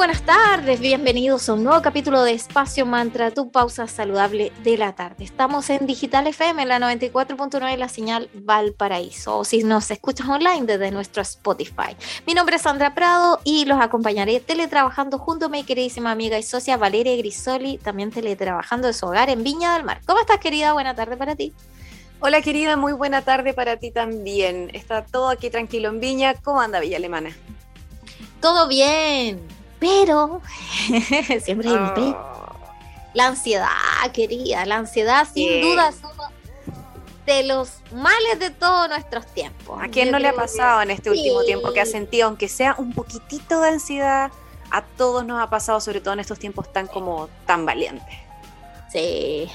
buenas tardes, bienvenidos a un nuevo capítulo de Espacio Mantra, tu pausa saludable de la tarde. Estamos en Digital FM, la 94.9, la señal Valparaíso, o si nos escuchas online desde nuestro Spotify. Mi nombre es Sandra Prado y los acompañaré teletrabajando junto a mi queridísima amiga y socia Valeria Grisoli, también teletrabajando de su hogar en Viña del Mar. ¿Cómo estás, querida? Buena tarde para ti. Hola querida, muy buena tarde para ti también. Está todo aquí tranquilo en Viña. ¿Cómo anda Villa Alemana? Todo bien, pero, siempre hay un pero. Ah. La ansiedad, querida, la ansiedad sin duda es uno de los males de todos nuestros tiempos. ¿A quién no le ha pasado en este último tiempo que ha sentido, aunque sea un poquitito de ansiedad? A todos nos ha pasado, sobre todo en estos tiempos tan como tan valientes. Sí.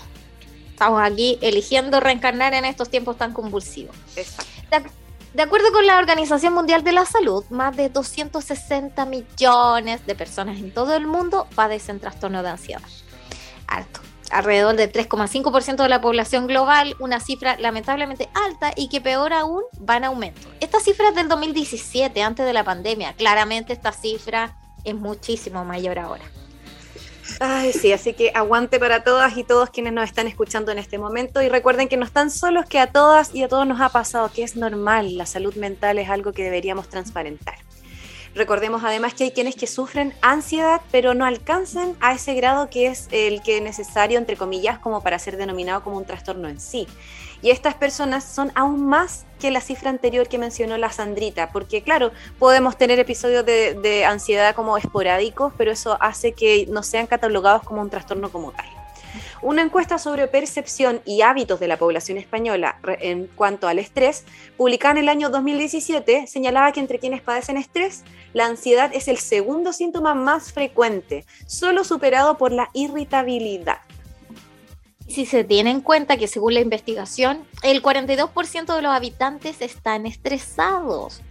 Estamos aquí eligiendo reencarnar en estos tiempos tan convulsivos. Exacto. De acuerdo con la Organización Mundial de la Salud, más de 260 millones de personas en todo el mundo padecen trastorno de ansiedad. Alto. Alrededor del 3,5% de la población global, una cifra lamentablemente alta y que peor aún va en aumento. Esta cifra es del 2017, antes de la pandemia. Claramente esta cifra es muchísimo mayor ahora. Ay, sí, así que aguante para todas y todos quienes nos están escuchando en este momento y recuerden que no están solos, que a todas y a todos nos ha pasado, que es normal, la salud mental es algo que deberíamos transparentar. Recordemos además que hay quienes que sufren ansiedad, pero no alcanzan a ese grado que es el que es necesario, entre comillas, como para ser denominado como un trastorno en sí. Y estas personas son aún más que la cifra anterior que mencionó la Sandrita, porque claro, podemos tener episodios de, ansiedad como esporádicos, pero eso hace que no sean catalogados como un trastorno como tal. Una encuesta sobre percepción y hábitos de la población española en cuanto al estrés, publicada en el año 2017, señalaba que entre quienes padecen estrés, la ansiedad es el segundo síntoma más frecuente, solo superado por la irritabilidad si se tiene en cuenta que según la investigación, el 42% de los habitantes están estresados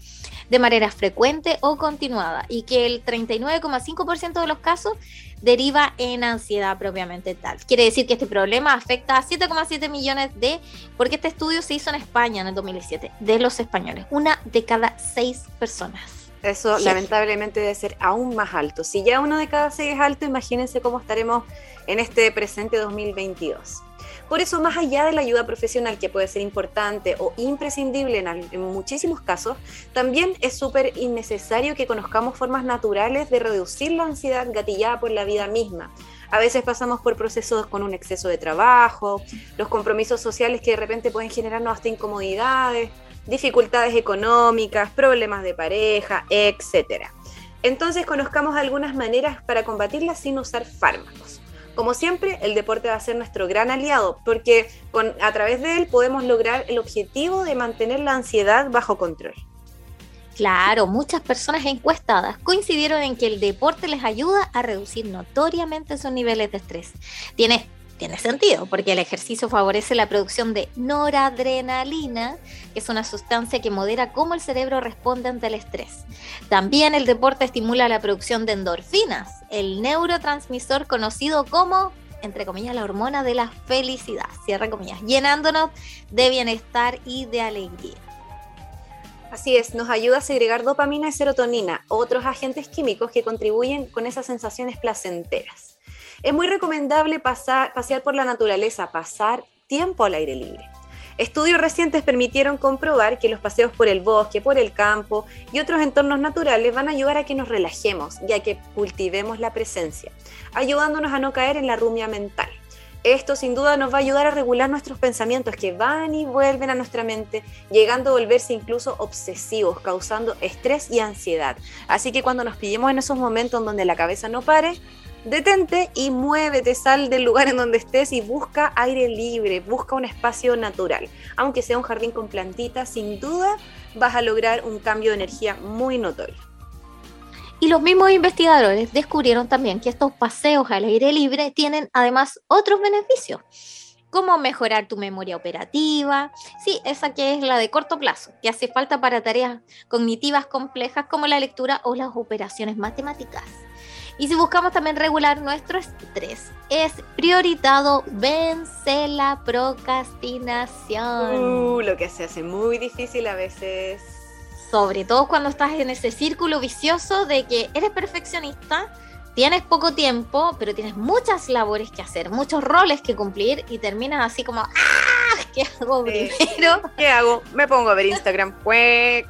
de manera frecuente o continuada y que el 39,5% de los casos deriva en ansiedad propiamente tal. Quiere decir que este problema afecta a 7,7 millones de, porque este estudio se hizo en España en el 2017, de los españoles, una de cada seis personas. Eso lamentablemente debe ser aún más alto. Si ya uno de cada seis es alto, imagínense cómo estaremos en este presente 2022. Por eso, más allá de la ayuda profesional que puede ser importante o imprescindible en, muchísimos casos, también es súper innecesario que conozcamos formas naturales de reducir la ansiedad gatillada por la vida misma. A veces pasamos por procesos con un exceso de trabajo, los compromisos sociales que de repente pueden generarnos hasta incomodidades, dificultades económicas, problemas de pareja, etc. Entonces conozcamos algunas maneras para combatirlas sin usar fármacos. Como siempre, el deporte va a ser nuestro gran aliado porque a través de él podemos lograr el objetivo de mantener la ansiedad bajo control. Claro, muchas personas encuestadas coincidieron en que el deporte les ayuda a reducir notoriamente sus niveles de estrés. Tiene tiene sentido, porque el ejercicio favorece la producción de noradrenalina, que es una sustancia que modera cómo el cerebro responde ante el estrés. También el deporte estimula la producción de endorfinas, el neurotransmisor conocido como, entre comillas, la hormona de la felicidad, cierra comillas, llenándonos de bienestar y de alegría. Así es, nos ayuda a segregar dopamina y serotonina, otros agentes químicos que contribuyen con esas sensaciones placenteras. Es muy recomendable pasar, pasear por la naturaleza, pasar tiempo al aire libre. Estudios recientes permitieron comprobar que los paseos por el bosque, por el campo y otros entornos naturales van a ayudar a que nos relajemos y a que cultivemos la presencia, ayudándonos a no caer en la rumia mental. Esto sin duda nos va a ayudar a regular nuestros pensamientos que van y vuelven a nuestra mente, llegando a volverse incluso obsesivos, causando estrés y ansiedad. Así que cuando nos pillemos en esos momentos donde la cabeza no pare, detente y muévete, sal del lugar en donde estés y busca aire libre, busca un espacio natural. Aunque sea un jardín con plantitas, sin duda vas a lograr un cambio de energía muy notorio. Y los mismos investigadores descubrieron también que estos paseos al aire libre tienen además otros beneficios cómo mejorar tu memoria operativa. Sí, esa que es la de corto plazo, que hace falta para tareas cognitivas complejas como la lectura o las operaciones matemáticas. Y si buscamos también regular nuestro estrés, es prioritado vence la procrastinación. Uh, lo que se hace muy difícil a veces. Sobre todo cuando estás en ese círculo vicioso de que eres perfeccionista, tienes poco tiempo, pero tienes muchas labores que hacer, muchos roles que cumplir y terminas así como, ¡ah! ¿Qué hago primero? ¿Qué hago? Me pongo a ver Instagram. Pues,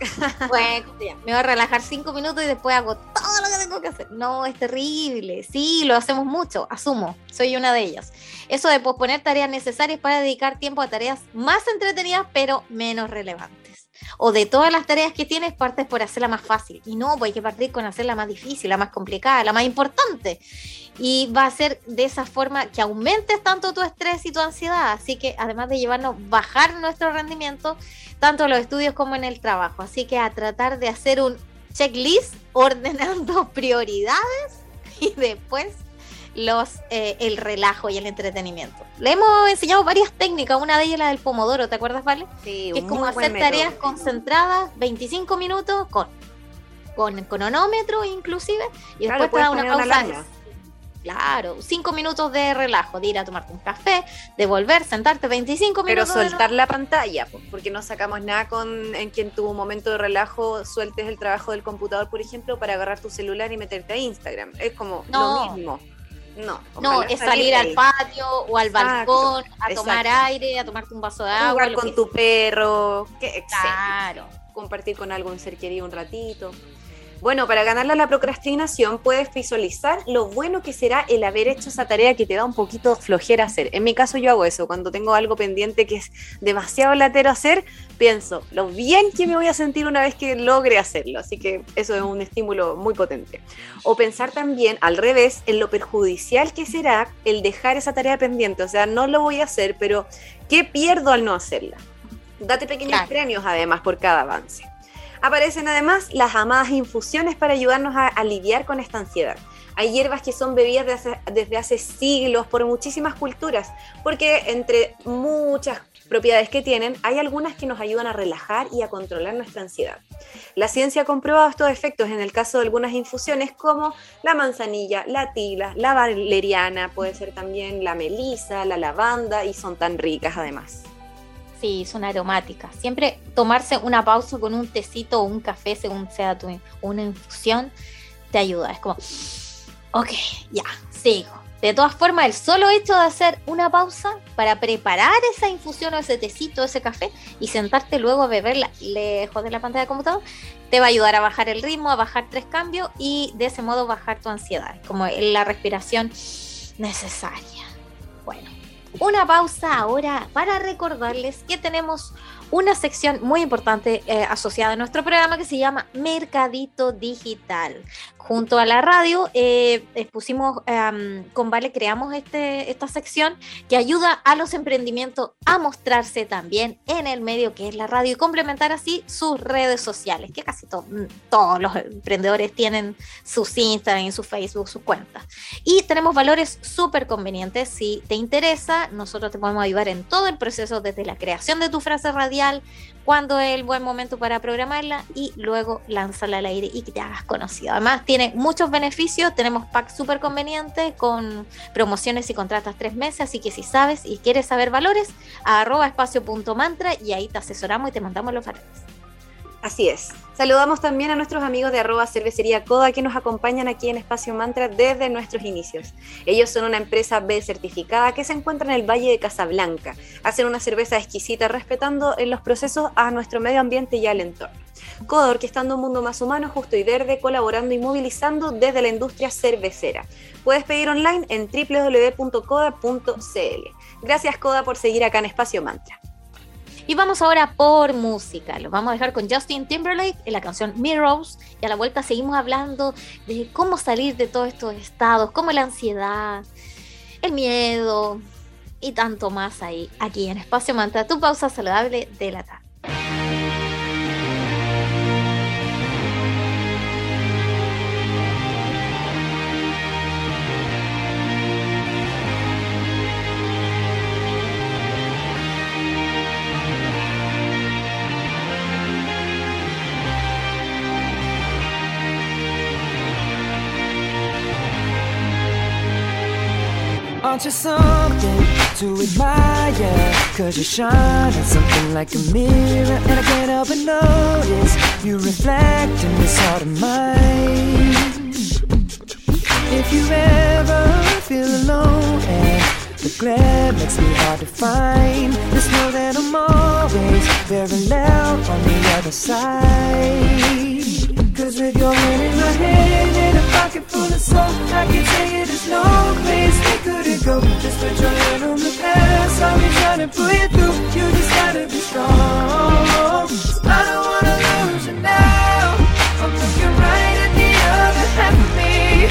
me voy a relajar cinco minutos y después hago todo tengo que hacer. No, es terrible. Sí, lo hacemos mucho, asumo. Soy una de ellas. Eso de posponer tareas necesarias para dedicar tiempo a tareas más entretenidas, pero menos relevantes o de todas las tareas que tienes, partes por hacerla más fácil. Y no, pues hay que partir con hacerla más difícil, la más complicada, la más importante. Y va a ser de esa forma que aumentes tanto tu estrés y tu ansiedad. Así que además de llevarnos bajar nuestro rendimiento, tanto en los estudios como en el trabajo. Así que a tratar de hacer un checklist ordenando prioridades y después los, eh, el relajo y el entretenimiento. Le hemos enseñado varias técnicas, una de ellas la del pomodoro, ¿te acuerdas, Vale? Sí, que es como hacer tareas concentradas, 25 minutos con, con cronómetro inclusive, y después te da una pausa. Claro, 5 minutos de relajo, de ir a tomarte un café, de volver, sentarte 25 minutos. Pero soltar la pantalla, porque no sacamos nada con en quien tuvo un momento de relajo, sueltes el trabajo del computador, por ejemplo, para agarrar tu celular y meterte a Instagram. Es como lo mismo. No, no es salir, al patio o al balcón a tomar aire, a tomarte un vaso de agua. Jugar con tu perro, que, claro. Compartir con algún ser querido un ratito. Bueno, para ganarle la procrastinación puedes visualizar lo bueno que será el haber hecho esa tarea que te da un poquito flojera hacer. En mi caso yo hago eso, cuando tengo algo pendiente que es demasiado latero hacer, pienso lo bien que me voy a sentir una vez que logre hacerlo. Así que eso es un estímulo muy potente. O pensar también al revés en lo perjudicial que será el dejar esa tarea pendiente. O sea, no lo voy a hacer, pero ¿qué pierdo al no hacerla? Date pequeños premios además por cada avance. Aparecen además las amadas infusiones para ayudarnos a, aliviar con esta ansiedad. Hay hierbas que son bebidas desde hace, siglos por muchísimas culturas, porque entre muchas propiedades que tienen, hay algunas que nos ayudan a relajar y a controlar nuestra ansiedad. La ciencia ha comprobado estos efectos en el caso de algunas infusiones como la manzanilla, la tila, la valeriana, puede ser también la melisa, la lavanda y son tan ricas además. Sí, son aromáticas. Siempre tomarse una pausa con un tecito o un café, según sea tu, una infusión, te ayuda. Es como, ok, ya, sigo. De todas formas, el solo hecho de hacer una pausa para preparar esa infusión o ese tecito, ese café y sentarte luego a beberla lejos de la pantalla del computador, te va a ayudar a bajar el ritmo, a bajar tres cambios y de ese modo bajar tu ansiedad, como la respiración necesaria. Bueno, una pausa ahora para recordarles que tenemos una sección muy importante eh, asociada a nuestro programa que se llama Mercadito Digital. Junto a la radio, eh, expusimos, em, con Vale creamos este, esta sección que ayuda a los emprendimientos a mostrarse también en el medio que es la radio y complementar así sus redes sociales, que casi mm, todos los emprendedores tienen sus Instagram y su Facebook, sus cuentas. Y tenemos valores súper convenientes. Si te interesa, nosotros te podemos ayudar en todo el proceso, desde la creación de tu frase radial, cuándo es el buen momento para programarla y luego lánzala al aire y que te hagas conocido. Además, tiene muchos beneficios, tenemos packs súper convenientes con promociones y contratas tres meses, así que si sabes y quieres saber valores, arroba espacio.mantra y ahí te asesoramos y te mandamos los valores. Así es. Saludamos también a nuestros amigos de arroba cervecería Coda que nos acompañan aquí en Espacio Mantra desde nuestros inicios. Ellos son una empresa B certificada que se encuentra en el Valle de Casablanca. Hacen una cerveza exquisita respetando en los procesos a nuestro medio ambiente y al entorno. Coda orquestando un mundo más humano, justo y verde, colaborando y movilizando desde la industria cervecera. Puedes pedir online en www.coda.cl. Gracias Coda por seguir acá en Espacio Mantra. Y vamos ahora por música. Los vamos a dejar con Justin Timberlake en la canción Mirrors. Y a la vuelta seguimos hablando de cómo salir de todos estos estados, como la ansiedad, el miedo y tanto más ahí, aquí en Espacio Manta, tu pausa saludable de la tarde. Aren't you something to admire? Cause you shine at something like a mirror, and I can't help but notice you reflect in this heart of mine. If you ever feel alone and the glare makes me hard to find, just know that I'm always loud on the other side. Cause with your hand in my hand and a pocket full of soap, I can tell you there's no place we couldn't go. Just put your hand on the past, I'll be trying to pull you through. You just gotta be strong. I don't wanna lose you now. I'm looking right at the other half of me.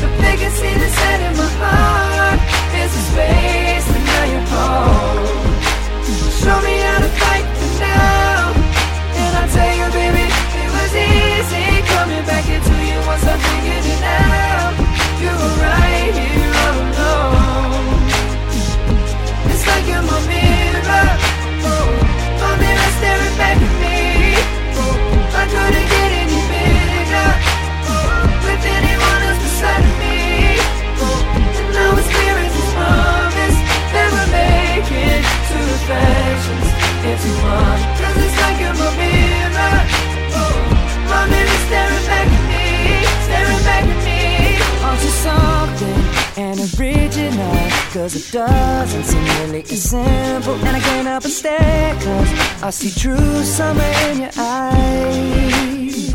The they see the in my heart. Cause it doesn't seem really as simple. And I can't help but stare, cause I see true summer in your eyes.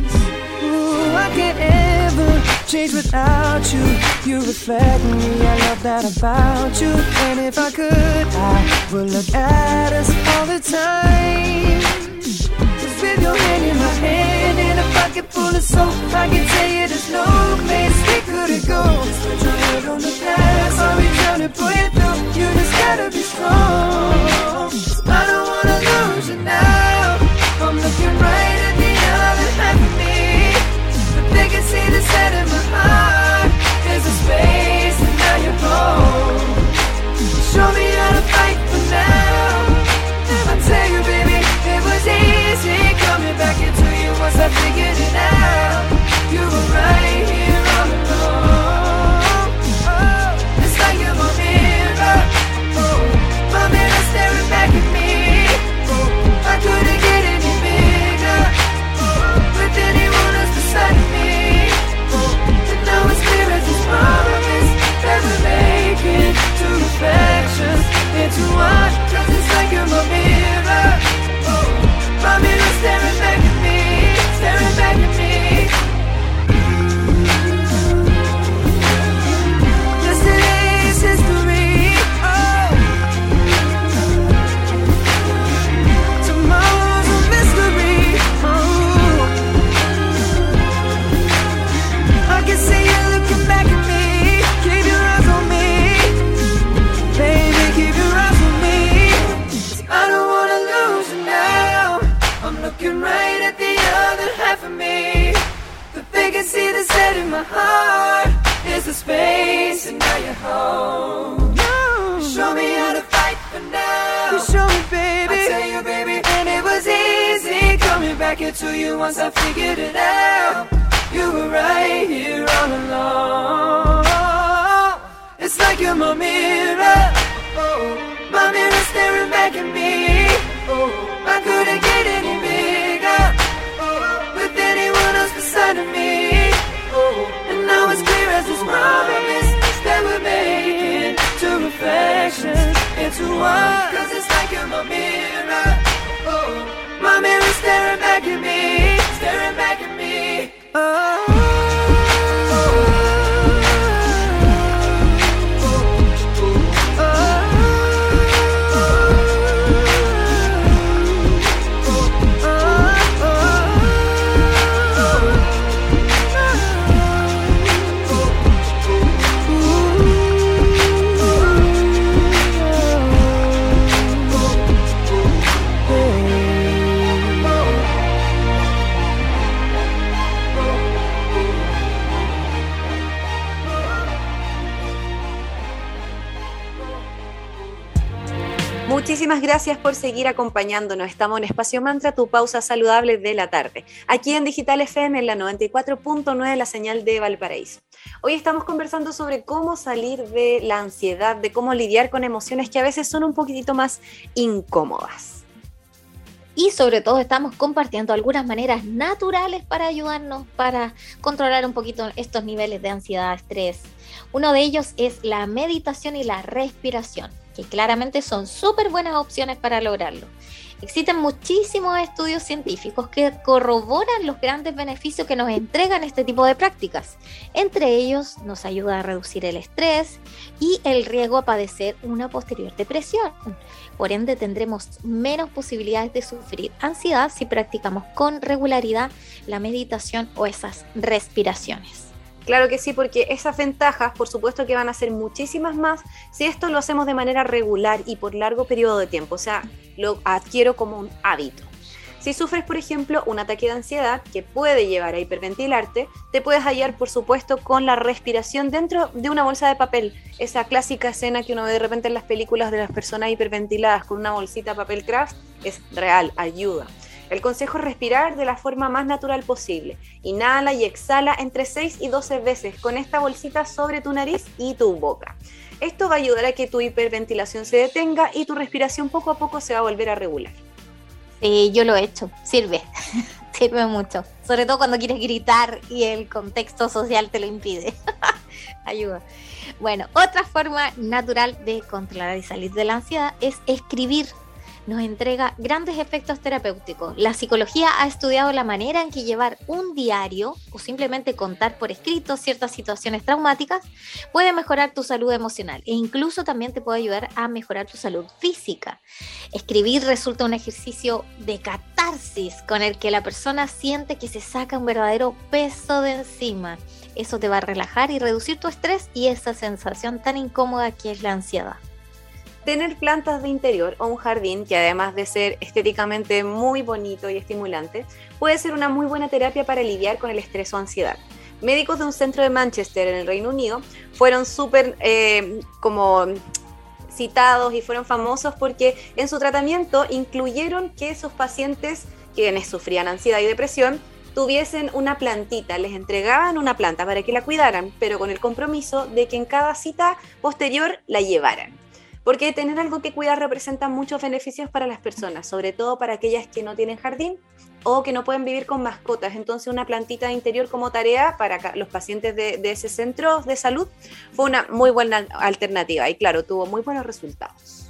Ooh, I can't ever change without you. You reflect me, I love that about you. And if I could, I would look at us all the time. With your hand in my hand and a pocket full of soap, I can tell you there's no place we couldn't go. Put your head on the past, I'll be trying to pull you through. You just gotta be strong. I don't wanna lose you now. I'm looking right at the other half of me. But they can see the set in my heart. This promise that we're making two reflections into one. Cause it's like you're my mirror. Oh, my mirror staring back at me, staring back at me. Uh, Muchísimas gracias por seguir acompañándonos. Estamos en Espacio Mantra, tu pausa saludable de la tarde. Aquí en Digital FM, en la 94.9, la señal de Valparaíso. Hoy estamos conversando sobre cómo salir de la ansiedad, de cómo lidiar con emociones que a veces son un poquitito más incómodas. Y sobre todo estamos compartiendo algunas maneras naturales para ayudarnos para controlar un poquito estos niveles de ansiedad, estrés. Uno de ellos es la meditación y la respiración que claramente son súper buenas opciones para lograrlo. Existen muchísimos estudios científicos que corroboran los grandes beneficios que nos entregan este tipo de prácticas. Entre ellos nos ayuda a reducir el estrés y el riesgo a padecer una posterior depresión. Por ende tendremos menos posibilidades de sufrir ansiedad si practicamos con regularidad la meditación o esas respiraciones. Claro que sí, porque esas ventajas, por supuesto que van a ser muchísimas más si esto lo hacemos de manera regular y por largo periodo de tiempo, o sea, lo adquiero como un hábito. Si sufres, por ejemplo, un ataque de ansiedad que puede llevar a hiperventilarte, te puedes hallar, por supuesto, con la respiración dentro de una bolsa de papel. Esa clásica escena que uno ve de repente en las películas de las personas hiperventiladas con una bolsita de papel craft es real, ayuda. El consejo es respirar de la forma más natural posible. Inhala y exhala entre 6 y 12 veces con esta bolsita sobre tu nariz y tu boca. Esto va a ayudar a que tu hiperventilación se detenga y tu respiración poco a poco se va a volver a regular. Yo lo he hecho, sirve, sirve mucho. Sobre todo cuando quieres gritar y el contexto social te lo impide. Ayuda. Bueno, otra forma natural de controlar y salir de la ansiedad es escribir nos entrega grandes efectos terapéuticos. La psicología ha estudiado la manera en que llevar un diario o simplemente contar por escrito ciertas situaciones traumáticas puede mejorar tu salud emocional e incluso también te puede ayudar a mejorar tu salud física. Escribir resulta un ejercicio de catarsis con el que la persona siente que se saca un verdadero peso de encima. Eso te va a relajar y reducir tu estrés y esa sensación tan incómoda que es la ansiedad. Tener plantas de interior o un jardín que además de ser estéticamente muy bonito y estimulante, puede ser una muy buena terapia para lidiar con el estrés o ansiedad. Médicos de un centro de Manchester en el Reino Unido fueron súper eh, como citados y fueron famosos porque en su tratamiento incluyeron que esos pacientes quienes sufrían ansiedad y depresión tuviesen una plantita, les entregaban una planta para que la cuidaran, pero con el compromiso de que en cada cita posterior la llevaran. Porque tener algo que cuidar representa muchos beneficios para las personas, sobre todo para aquellas que no tienen jardín o que no pueden vivir con mascotas. Entonces una plantita de interior como tarea para los pacientes de, ese centro de salud fue una muy buena alternativa y claro, tuvo muy buenos resultados.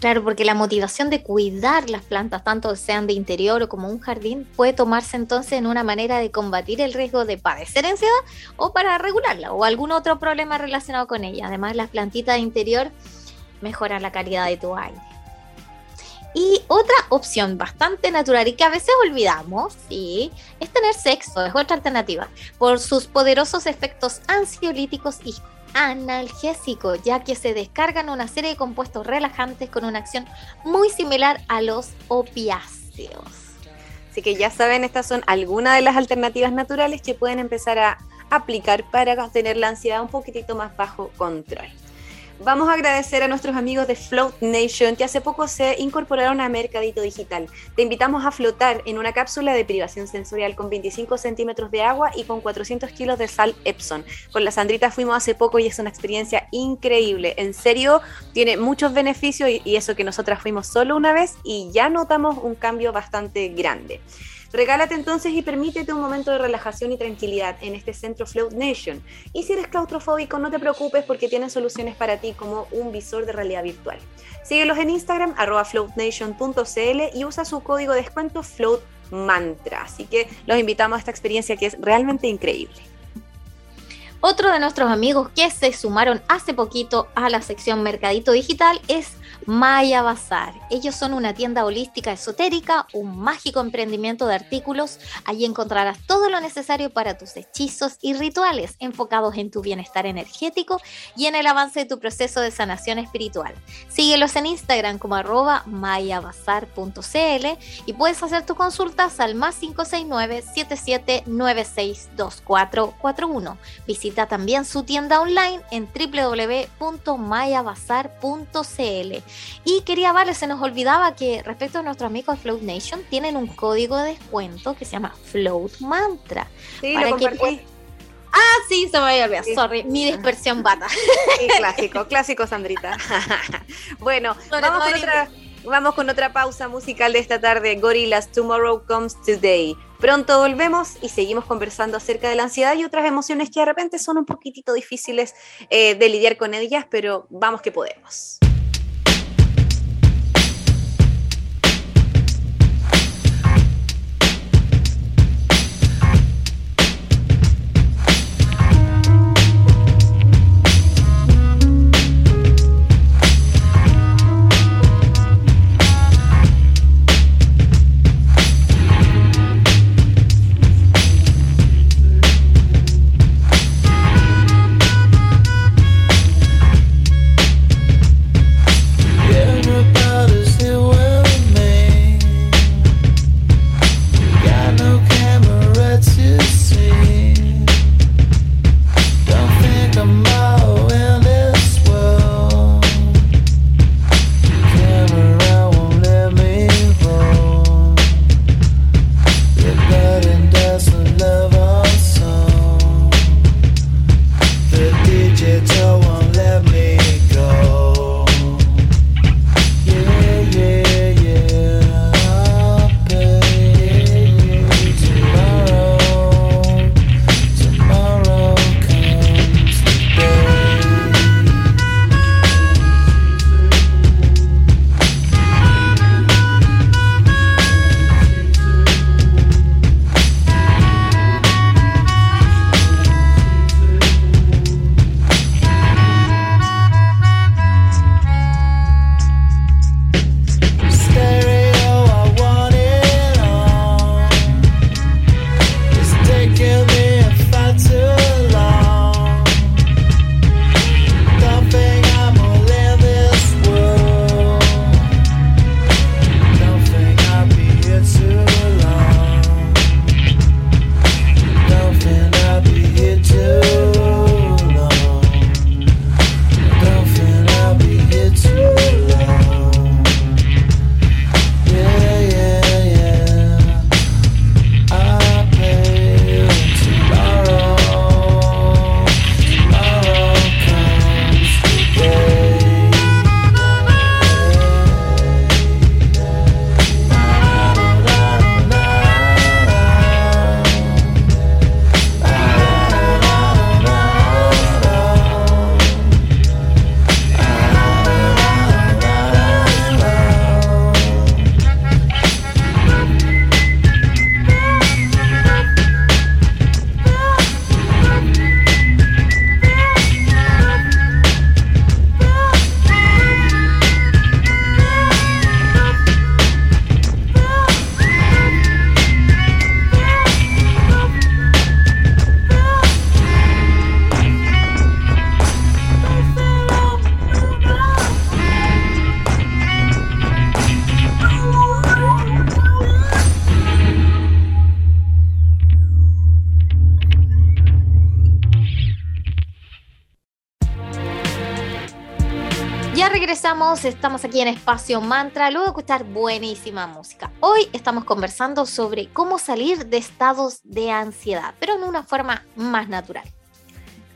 Claro, porque la motivación de cuidar las plantas, tanto sean de interior o como un jardín, puede tomarse entonces en una manera de combatir el riesgo de padecer ansiedad o para regularla o algún otro problema relacionado con ella. Además, las plantitas de interior mejorar la calidad de tu aire. Y otra opción bastante natural y que a veces olvidamos, ¿sí? es tener sexo, es otra alternativa, por sus poderosos efectos ansiolíticos y analgésicos, ya que se descargan una serie de compuestos relajantes con una acción muy similar a los opiáceos. Así que ya saben, estas son algunas de las alternativas naturales que pueden empezar a aplicar para tener la ansiedad un poquitito más bajo control. Vamos a agradecer a nuestros amigos de Float Nation que hace poco se incorporaron a Mercadito Digital. Te invitamos a flotar en una cápsula de privación sensorial con 25 centímetros de agua y con 400 kilos de sal Epson. Con la Sandrita fuimos hace poco y es una experiencia increíble. En serio, tiene muchos beneficios y, y eso que nosotras fuimos solo una vez y ya notamos un cambio bastante grande. Regálate entonces y permítete un momento de relajación y tranquilidad en este centro Float Nation. Y si eres claustrofóbico, no te preocupes porque tienen soluciones para ti como un visor de realidad virtual. Síguelos en Instagram, arroba floatnation.cl y usa su código de descuento FloatMantra. Así que los invitamos a esta experiencia que es realmente increíble. Otro de nuestros amigos que se sumaron hace poquito a la sección Mercadito Digital es Maya Bazar. Ellos son una tienda holística esotérica, un mágico emprendimiento de artículos. Allí encontrarás todo lo necesario para tus hechizos y rituales enfocados en tu bienestar energético y en el avance de tu proceso de sanación espiritual. Síguelos en Instagram como arroba mayabazar.cl y puedes hacer tus consultas al más 569 77962441. Visita también su tienda online en www.mayabazar.cl Y quería vale, se nos olvidaba que respecto a nuestros amigos de Float Nation, tienen un código de descuento que se llama Float Mantra. Sí, para lo que. Ah, sí, se me había olvidado. Sí. Sorry, mi dispersión bata. Sí, clásico, clásico, Sandrita. bueno, Sobre vamos con, otra, vamos con otra pausa musical de esta tarde. Gorillaz, Tomorrow Comes Today. Pronto volvemos y seguimos conversando acerca de la ansiedad y otras emociones que de repente son un poquitito difíciles eh, de lidiar con ellas, pero vamos que podemos. Estamos aquí en Espacio Mantra, luego de escuchar buenísima música. Hoy estamos conversando sobre cómo salir de estados de ansiedad, pero en una forma más natural.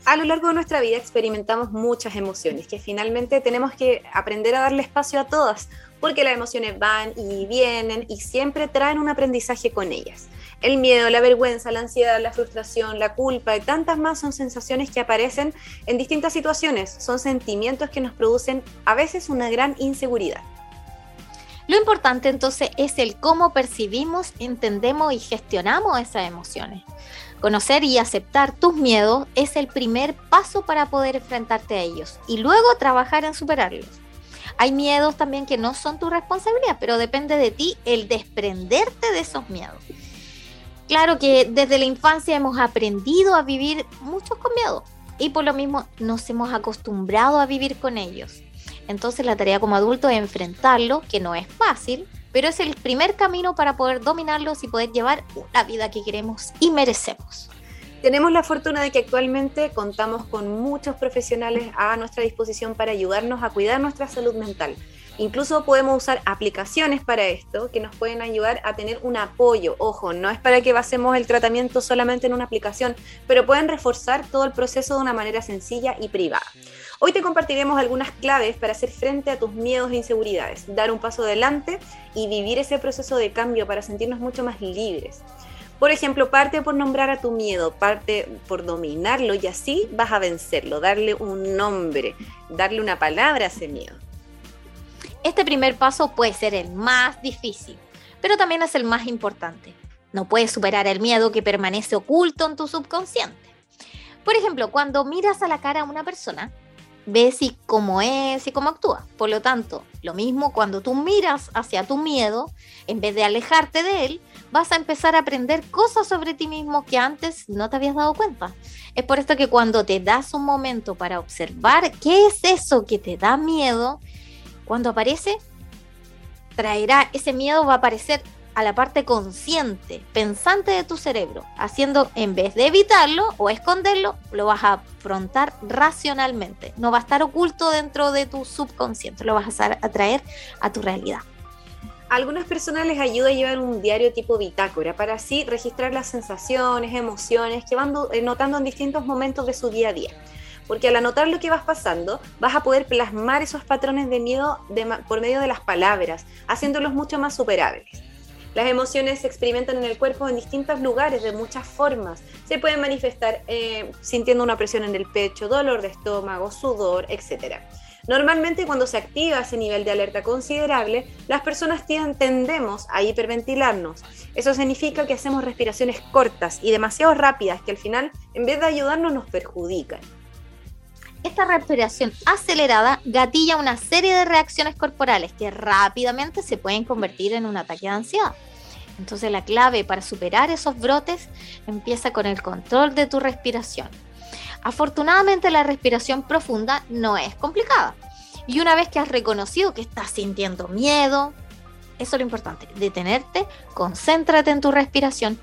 A lo largo de nuestra vida experimentamos muchas emociones que finalmente tenemos que aprender a darle espacio a todas, porque las emociones van y vienen y siempre traen un aprendizaje con ellas. El miedo, la vergüenza, la ansiedad, la frustración, la culpa y tantas más son sensaciones que aparecen en distintas situaciones, son sentimientos que nos producen a veces una gran inseguridad. Lo importante entonces es el cómo percibimos, entendemos y gestionamos esas emociones. Conocer y aceptar tus miedos es el primer paso para poder enfrentarte a ellos y luego trabajar en superarlos. Hay miedos también que no son tu responsabilidad, pero depende de ti el desprenderte de esos miedos. Claro que desde la infancia hemos aprendido a vivir muchos con miedo y por lo mismo nos hemos acostumbrado a vivir con ellos. Entonces la tarea como adulto es enfrentarlo, que no es fácil, pero es el primer camino para poder dominarlos y poder llevar la vida que queremos y merecemos. Tenemos la fortuna de que actualmente contamos con muchos profesionales a nuestra disposición para ayudarnos a cuidar nuestra salud mental. Incluso podemos usar aplicaciones para esto que nos pueden ayudar a tener un apoyo. Ojo, no es para que basemos el tratamiento solamente en una aplicación, pero pueden reforzar todo el proceso de una manera sencilla y privada. Hoy te compartiremos algunas claves para hacer frente a tus miedos e inseguridades, dar un paso adelante y vivir ese proceso de cambio para sentirnos mucho más libres. Por ejemplo, parte por nombrar a tu miedo, parte por dominarlo y así vas a vencerlo, darle un nombre, darle una palabra a ese miedo. Este primer paso puede ser el más difícil, pero también es el más importante. No puedes superar el miedo que permanece oculto en tu subconsciente. Por ejemplo, cuando miras a la cara a una persona, ves y cómo es y cómo actúa. Por lo tanto, lo mismo cuando tú miras hacia tu miedo, en vez de alejarte de él, vas a empezar a aprender cosas sobre ti mismo que antes no te habías dado cuenta. Es por esto que cuando te das un momento para observar qué es eso que te da miedo, cuando aparece, traerá ese miedo, va a aparecer a la parte consciente, pensante de tu cerebro, haciendo, en vez de evitarlo o esconderlo, lo vas a afrontar racionalmente. No va a estar oculto dentro de tu subconsciente, lo vas a traer a tu realidad. A algunas personas les ayuda a llevar un diario tipo bitácora para así registrar las sensaciones, emociones que van eh, notando en distintos momentos de su día a día. Porque al anotar lo que vas pasando, vas a poder plasmar esos patrones de miedo por medio de las palabras, haciéndolos mucho más superables. Las emociones se experimentan en el cuerpo en distintos lugares, de muchas formas. Se pueden manifestar eh, sintiendo una presión en el pecho, dolor de estómago, sudor, etc. Normalmente cuando se activa ese nivel de alerta considerable, las personas tendemos a hiperventilarnos. Eso significa que hacemos respiraciones cortas y demasiado rápidas que al final, en vez de ayudarnos, nos perjudican. Esta respiración acelerada gatilla una serie de reacciones corporales que rápidamente se pueden convertir en un ataque de ansiedad. Entonces la clave para superar esos brotes empieza con el control de tu respiración. Afortunadamente la respiración profunda no es complicada. Y una vez que has reconocido que estás sintiendo miedo, eso es lo importante, detenerte, concéntrate en tu respiración,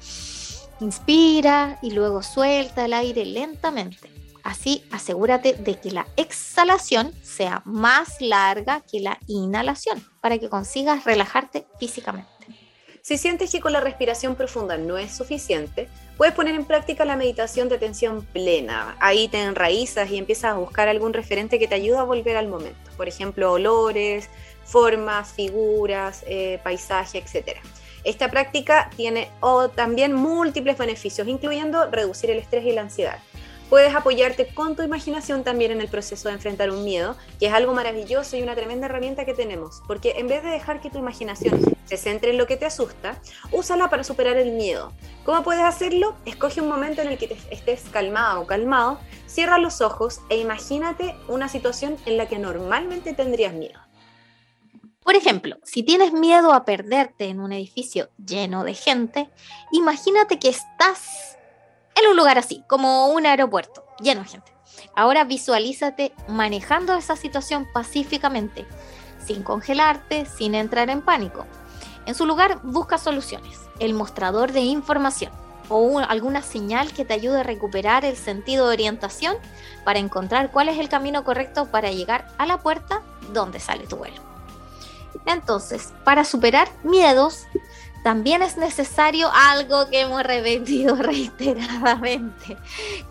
inspira y luego suelta el aire lentamente. Así asegúrate de que la exhalación sea más larga que la inhalación para que consigas relajarte físicamente. Si sientes que con la respiración profunda no es suficiente, puedes poner en práctica la meditación de atención plena. Ahí te enraizas y empiezas a buscar algún referente que te ayude a volver al momento. Por ejemplo, olores, formas, figuras, eh, paisaje, etc. Esta práctica tiene también múltiples beneficios, incluyendo reducir el estrés y la ansiedad puedes apoyarte con tu imaginación también en el proceso de enfrentar un miedo, que es algo maravilloso y una tremenda herramienta que tenemos, porque en vez de dejar que tu imaginación se centre en lo que te asusta, úsala para superar el miedo. ¿Cómo puedes hacerlo? Escoge un momento en el que estés calmado o calmado, cierra los ojos e imagínate una situación en la que normalmente tendrías miedo. Por ejemplo, si tienes miedo a perderte en un edificio lleno de gente, imagínate que estás en un lugar así, como un aeropuerto, lleno de gente. Ahora visualízate manejando esa situación pacíficamente, sin congelarte, sin entrar en pánico. En su lugar, busca soluciones, el mostrador de información o alguna señal que te ayude a recuperar el sentido de orientación para encontrar cuál es el camino correcto para llegar a la puerta donde sale tu vuelo. Entonces, para superar miedos, también es necesario algo que hemos repetido reiteradamente,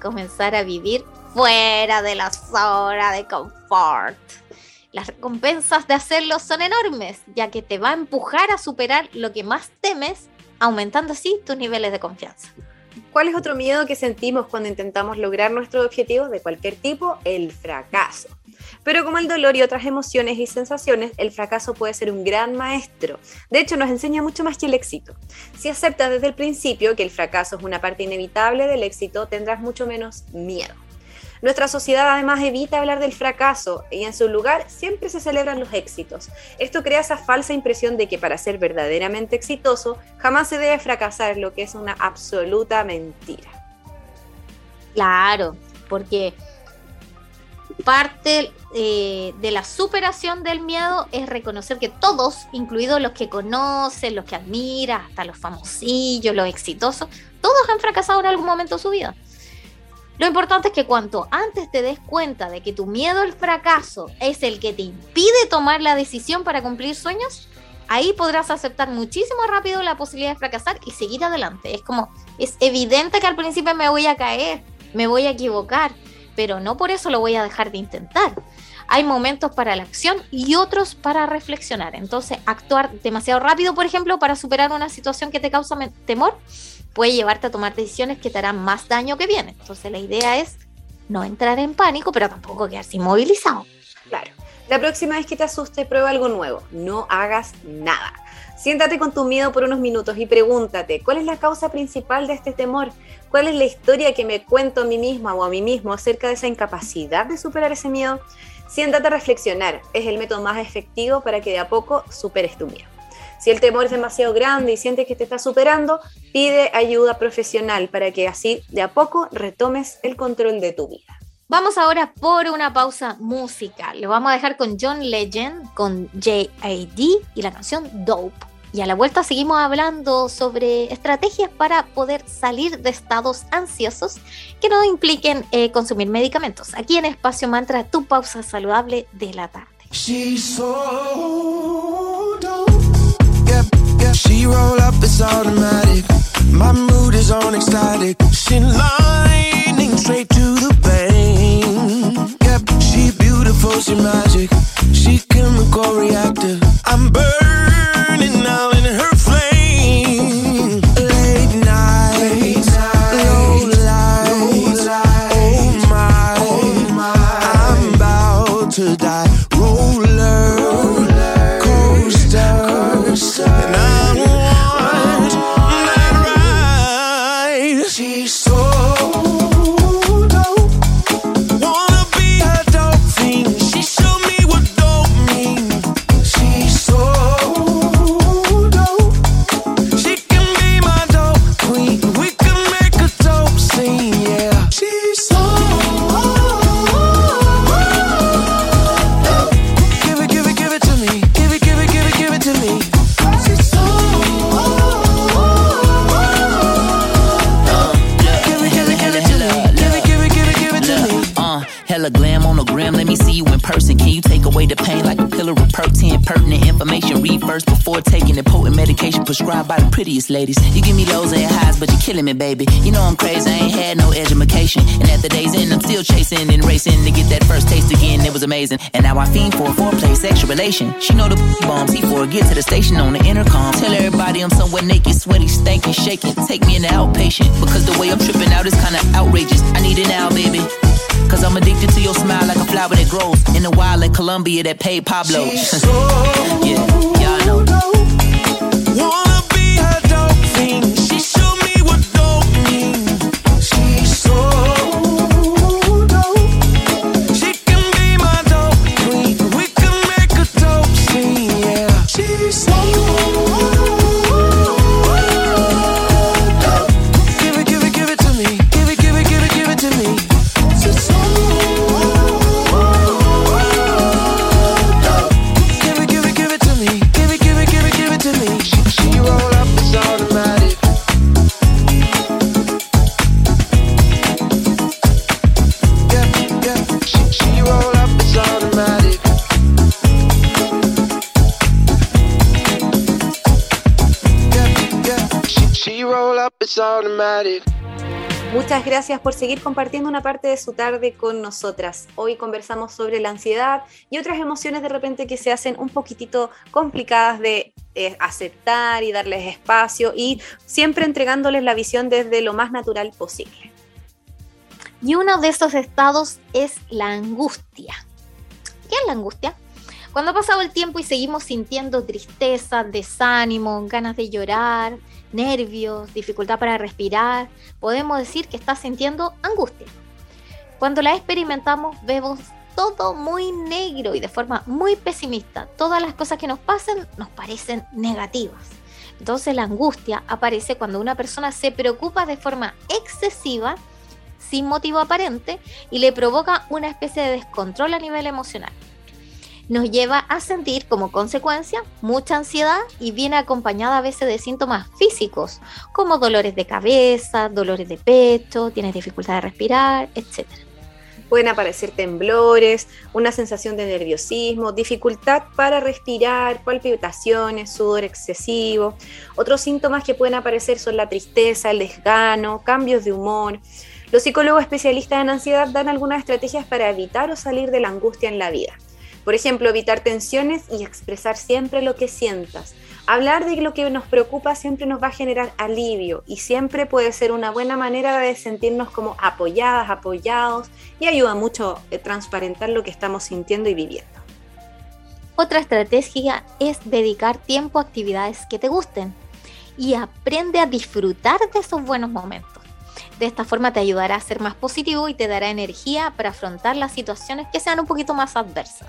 comenzar a vivir fuera de la zona de confort. Las recompensas de hacerlo son enormes, ya que te va a empujar a superar lo que más temes, aumentando así tus niveles de confianza. ¿Cuál es otro miedo que sentimos cuando intentamos lograr nuestros objetivos de cualquier tipo? El fracaso. Pero como el dolor y otras emociones y sensaciones, el fracaso puede ser un gran maestro. De hecho, nos enseña mucho más que el éxito. Si aceptas desde el principio que el fracaso es una parte inevitable del éxito, tendrás mucho menos miedo. Nuestra sociedad además evita hablar del fracaso y en su lugar siempre se celebran los éxitos. Esto crea esa falsa impresión de que para ser verdaderamente exitoso jamás se debe fracasar, lo que es una absoluta mentira. Claro, porque parte eh, de la superación del miedo es reconocer que todos, incluidos los que conocen, los que admiran, hasta los famosillos, los exitosos, todos han fracasado en algún momento de su vida. Lo importante es que cuanto antes te des cuenta de que tu miedo al fracaso es el que te impide tomar la decisión para cumplir sueños, ahí podrás aceptar muchísimo rápido la posibilidad de fracasar y seguir adelante. Es como, es evidente que al principio me voy a caer, me voy a equivocar, pero no por eso lo voy a dejar de intentar. Hay momentos para la acción y otros para reflexionar. Entonces, actuar demasiado rápido, por ejemplo, para superar una situación que te causa temor, puede llevarte a tomar decisiones que te harán más daño que bien. Entonces, la idea es no entrar en pánico, pero tampoco quedarse inmovilizado. Claro. La próxima vez que te asuste, prueba algo nuevo. No hagas nada. Siéntate con tu miedo por unos minutos y pregúntate, ¿cuál es la causa principal de este temor? ¿Cuál es la historia que me cuento a mí misma o a mí mismo acerca de esa incapacidad de superar ese miedo? Siéntate a reflexionar. Es el método más efectivo para que de a poco superes tu miedo. Si el temor es demasiado grande y sientes que te está superando, pide ayuda profesional para que así de a poco retomes el control de tu vida. Vamos ahora por una pausa musical. Lo vamos a dejar con John Legend, con J.A.D. y la canción Dope. Y a la vuelta seguimos hablando sobre estrategias para poder salir de estados ansiosos que no impliquen eh, consumir medicamentos. Aquí en Espacio Mantra, tu pausa saludable de la tarde. She's so. She roll up, it's automatic. My mood is on ecstatic. She lightning straight to the vein. Yep, she beautiful, she magic. She chemical reactive. I'm burning taking the potent medication prescribed by the prettiest ladies. You give me lows and highs, but you're killing me, baby. You know I'm crazy, I ain't had no education. And at the day's end, I'm still chasing and racing to get that first taste again. It was amazing. And now I fiend for a foreplay, sexual relation. She know the he for get to the station on the intercom. Tell everybody I'm somewhere naked, sweaty, stankin', shaking. Take me in the outpatient, because the way I'm tripping out is kinda outrageous. I need it now, baby. Cause I'm addicted to your smile like a flower that grows in the wild in Colombia that paid Pablo. So yeah, y'all know. Gracias por seguir compartiendo una parte de su tarde con nosotras. Hoy conversamos sobre la ansiedad y otras emociones de repente que se hacen un poquitito complicadas de eh, aceptar y darles espacio y siempre entregándoles la visión desde lo más natural posible. Y uno de esos estados es la angustia. ¿Qué es la angustia? Cuando ha pasado el tiempo y seguimos sintiendo tristeza, desánimo, ganas de llorar, nervios, dificultad para respirar, podemos decir que estás sintiendo angustia. Cuando la experimentamos vemos todo muy negro y de forma muy pesimista. Todas las cosas que nos pasan nos parecen negativas. Entonces la angustia aparece cuando una persona se preocupa de forma excesiva, sin motivo aparente, y le provoca una especie de descontrol a nivel emocional. Nos lleva a sentir como consecuencia mucha ansiedad y viene acompañada a veces de síntomas físicos, como dolores de cabeza, dolores de pecho, tienes dificultad de respirar, etc. Pueden aparecer temblores, una sensación de nerviosismo, dificultad para respirar, palpitaciones, sudor excesivo. Otros síntomas que pueden aparecer son la tristeza, el desgano, cambios de humor. Los psicólogos especialistas en ansiedad dan algunas estrategias para evitar o salir de la angustia en la vida. Por ejemplo, evitar tensiones y expresar siempre lo que sientas. Hablar de lo que nos preocupa siempre nos va a generar alivio y siempre puede ser una buena manera de sentirnos como apoyadas, apoyados y ayuda mucho a transparentar lo que estamos sintiendo y viviendo. Otra estrategia es dedicar tiempo a actividades que te gusten y aprende a disfrutar de esos buenos momentos. De esta forma te ayudará a ser más positivo y te dará energía para afrontar las situaciones que sean un poquito más adversas.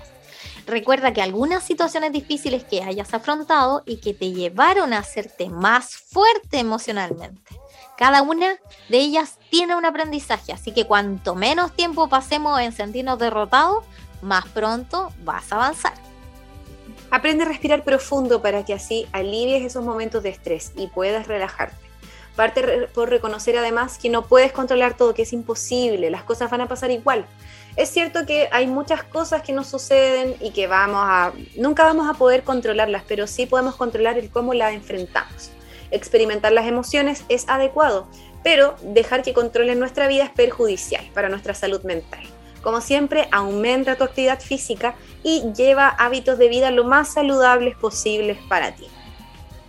Recuerda que algunas situaciones difíciles que hayas afrontado y que te llevaron a hacerte más fuerte emocionalmente. Cada una de ellas tiene un aprendizaje, así que cuanto menos tiempo pasemos en sentirnos derrotados, más pronto vas a avanzar. Aprende a respirar profundo para que así alivies esos momentos de estrés y puedas relajarte. Parte por reconocer además que no puedes controlar todo, que es imposible, las cosas van a pasar igual. Es cierto que hay muchas cosas que nos suceden y que vamos a nunca vamos a poder controlarlas, pero sí podemos controlar el cómo las enfrentamos. Experimentar las emociones es adecuado, pero dejar que controlen nuestra vida es perjudicial para nuestra salud mental. Como siempre, aumenta tu actividad física y lleva hábitos de vida lo más saludables posibles para ti.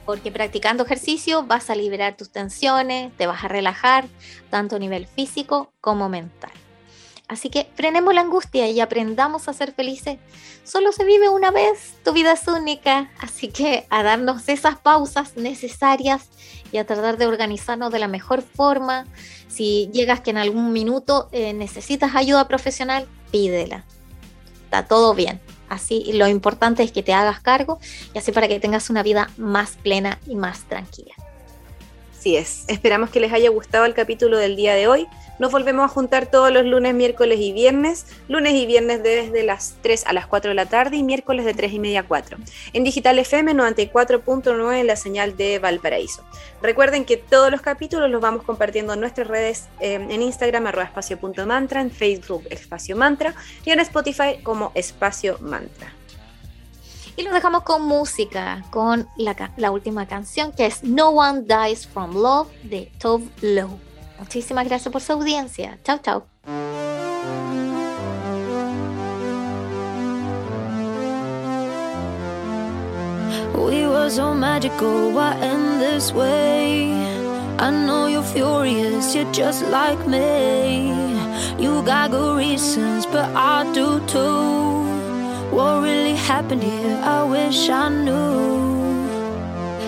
Porque practicando ejercicio vas a liberar tus tensiones, te vas a relajar, tanto a nivel físico como mental. Así que frenemos la angustia y aprendamos a ser felices. Solo se vive una vez, tu vida es única, así que a darnos esas pausas necesarias y a tratar de organizarnos de la mejor forma. Si llegas que en algún minuto eh, necesitas ayuda profesional, pídela. Está todo bien. Así lo importante es que te hagas cargo y así para que tengas una vida más plena y más tranquila. Así es. Esperamos que les haya gustado el capítulo del día de hoy. Nos volvemos a juntar todos los lunes, miércoles y viernes. Lunes y viernes desde las 3 a las 4 de la tarde y miércoles de 3 y media a 4. En Digital FM 94.9 en la señal de Valparaíso. Recuerden que todos los capítulos los vamos compartiendo en nuestras redes eh, en Instagram arroba espacio.mantra, en Facebook Espacio Mantra y en Spotify como Espacio Mantra. Y los dejamos con música, con la, última canción que es No One Dies From Love de Tove Lo. Muchísimas gracias por su audiencia. Chao, chao. We were so magical, why end this way? I know you're furious, you're just like me. You got good reasons, but I do too. What really happened here? I wish I knew.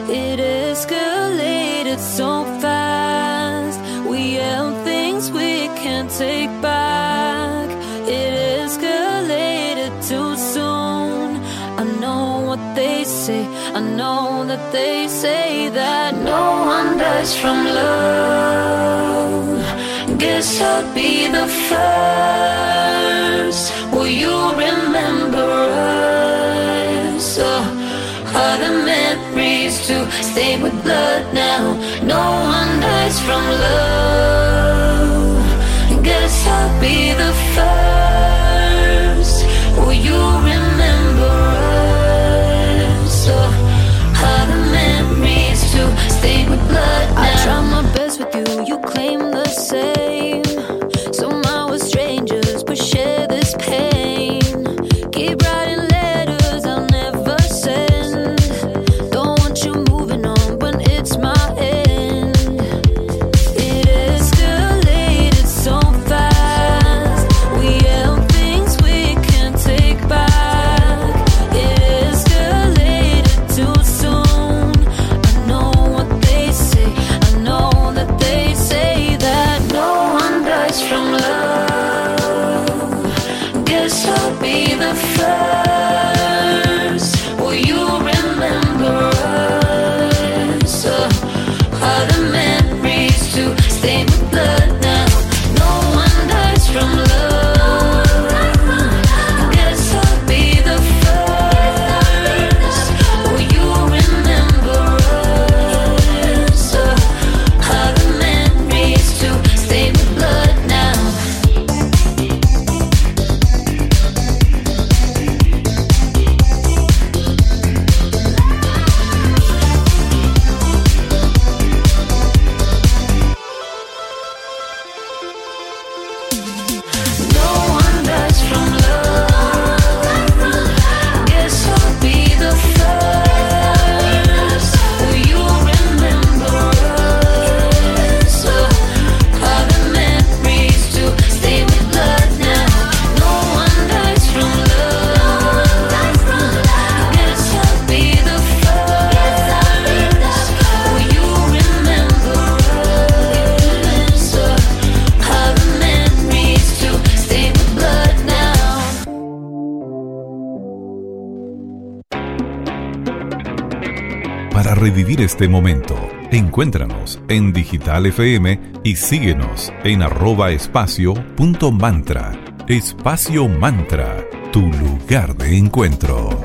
It escalated so fast. We things we can't take back. It escalated too soon. I know what they say. I know that they say that no one dies from love. Guess I'll be the first. Will you remember us? Oh, are the memories to stay with blood now? No one dies from love. Guess I'll be the first. Will you remember us? Oh, the memories to stay with blood now? I try my best with you, you claim the same. Este momento. Encuéntranos en Digital FM y síguenos en arroba espacio punto mantra. Espacio Mantra, tu lugar de encuentro.